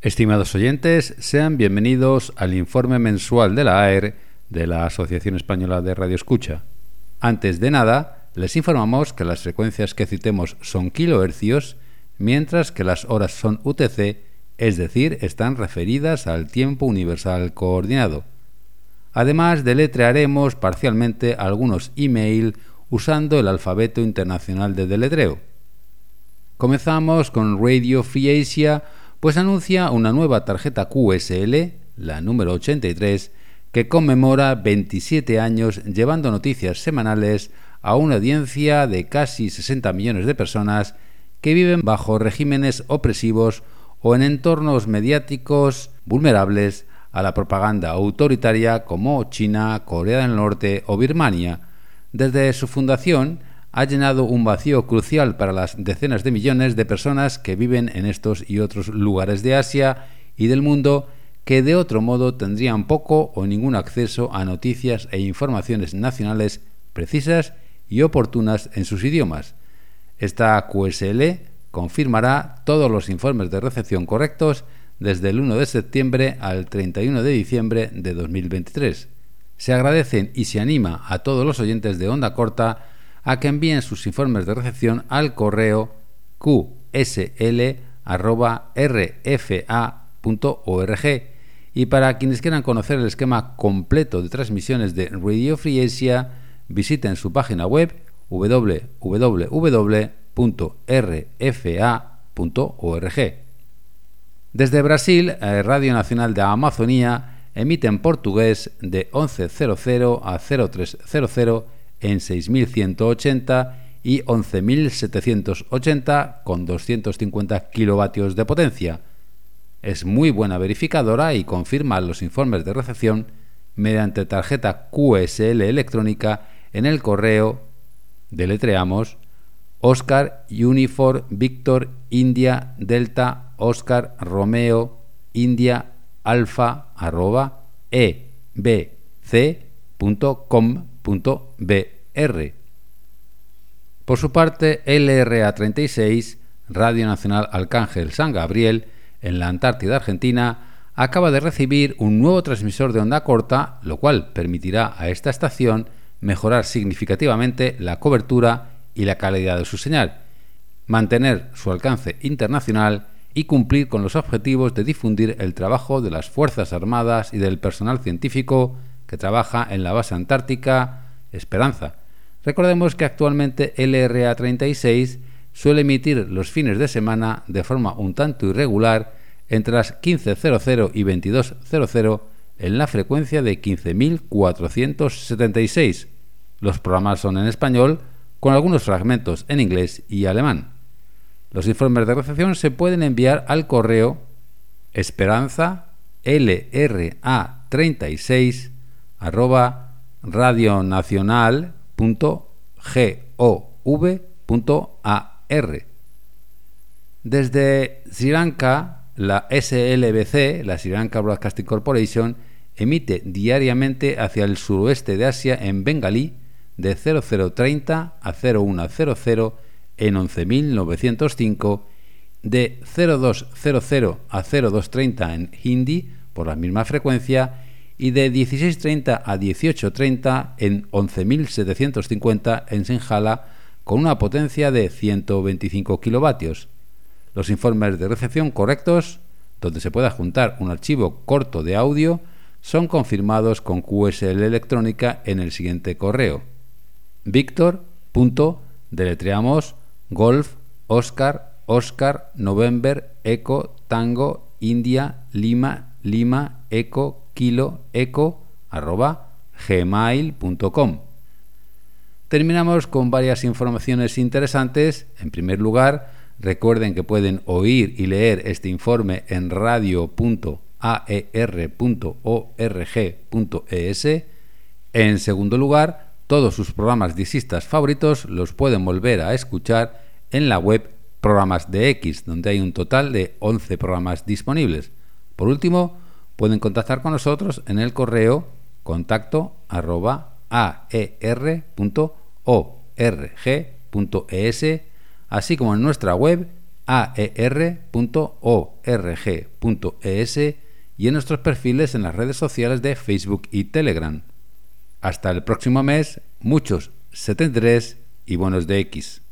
Estimados oyentes, sean bienvenidos al informe mensual de la AER de la Asociación Española de Radio Escucha. Antes de nada, les informamos que las frecuencias que citemos son kilohercios, mientras que las horas son UTC, es decir, están referidas al tiempo universal coordinado. Además, deletrearemos parcialmente algunos email usando el alfabeto internacional de deletreo. Comenzamos con Radio Free Asia, pues anuncia una nueva tarjeta QSL, la número 83, que conmemora 27 años llevando noticias semanales a una audiencia de casi 60 millones de personas que viven bajo regímenes opresivos o en entornos mediáticos vulnerables a la propaganda autoritaria como China, Corea del Norte o Birmania. Desde su fundación ha llenado un vacío crucial para las decenas de millones de personas que viven en estos y otros lugares de Asia y del mundo que de otro modo tendrían poco o ningún acceso a noticias e informaciones nacionales precisas y oportunas en sus idiomas. Esta QSL confirmará todos los informes de recepción correctos desde el 1 de septiembre al 31 de diciembre de 2023. Se agradecen y se anima a todos los oyentes de onda corta a que envíen sus informes de recepción al correo qsl.rfa.org y para quienes quieran conocer el esquema completo de transmisiones de Radio Free Asia, visiten su página web www.rfa.org. Desde Brasil, eh, Radio Nacional de Amazonía emite en portugués de 11.00 a 03.00 en 6.180 y 11.780 con 250 kilovatios de potencia. Es muy buena verificadora y confirma los informes de recepción mediante tarjeta QSL electrónica en el correo deletreamos Oscar Unifor Victor India Delta Oscar Romeo India Alfa arroba Por su parte, LRA36, Radio Nacional Arcángel San Gabriel, en la Antártida Argentina, acaba de recibir un nuevo transmisor de onda corta, lo cual permitirá a esta estación mejorar significativamente la cobertura y la calidad de su señal, mantener su alcance internacional y cumplir con los objetivos de difundir el trabajo de las Fuerzas Armadas y del personal científico que trabaja en la base antártica Esperanza. Recordemos que actualmente LRA 36 suele emitir los fines de semana de forma un tanto irregular entre las 15.00 y 22.00 en la frecuencia de 15.476. Los programas son en español, con algunos fragmentos en inglés y alemán. Los informes de recepción se pueden enviar al correo esperanza lra 36 arroba radionacional.gov.ar. Desde Sri Lanka, la SLBC, la Sri Lanka Broadcasting Corporation, emite diariamente hacia el suroeste de Asia en bengalí de 0030 a 0100 en 11.905, de 0200 a 0230 en hindi por la misma frecuencia y de 1630 a 1830 en 11.750 en Sinjala con una potencia de 125 kilovatios. Los informes de recepción correctos, donde se pueda juntar un archivo corto de audio, son confirmados con QSL electrónica en el siguiente correo. Víctor. Deletreamos Golf, Oscar, Oscar, November, Eco, Tango, India, Lima, Lima, Eco, Kilo, Eco, arroba gmail.com. Terminamos con varias informaciones interesantes. En primer lugar, recuerden que pueden oír y leer este informe en radio.aer.org.es. En segundo lugar, todos sus programas disistas favoritos los pueden volver a escuchar en la web Programas de X, donde hay un total de 11 programas disponibles. Por último, pueden contactar con nosotros en el correo contacto aer.org.es, así como en nuestra web aer.org.es y en nuestros perfiles en las redes sociales de Facebook y Telegram. Hasta el próximo mes, muchos 73 y buenos de X.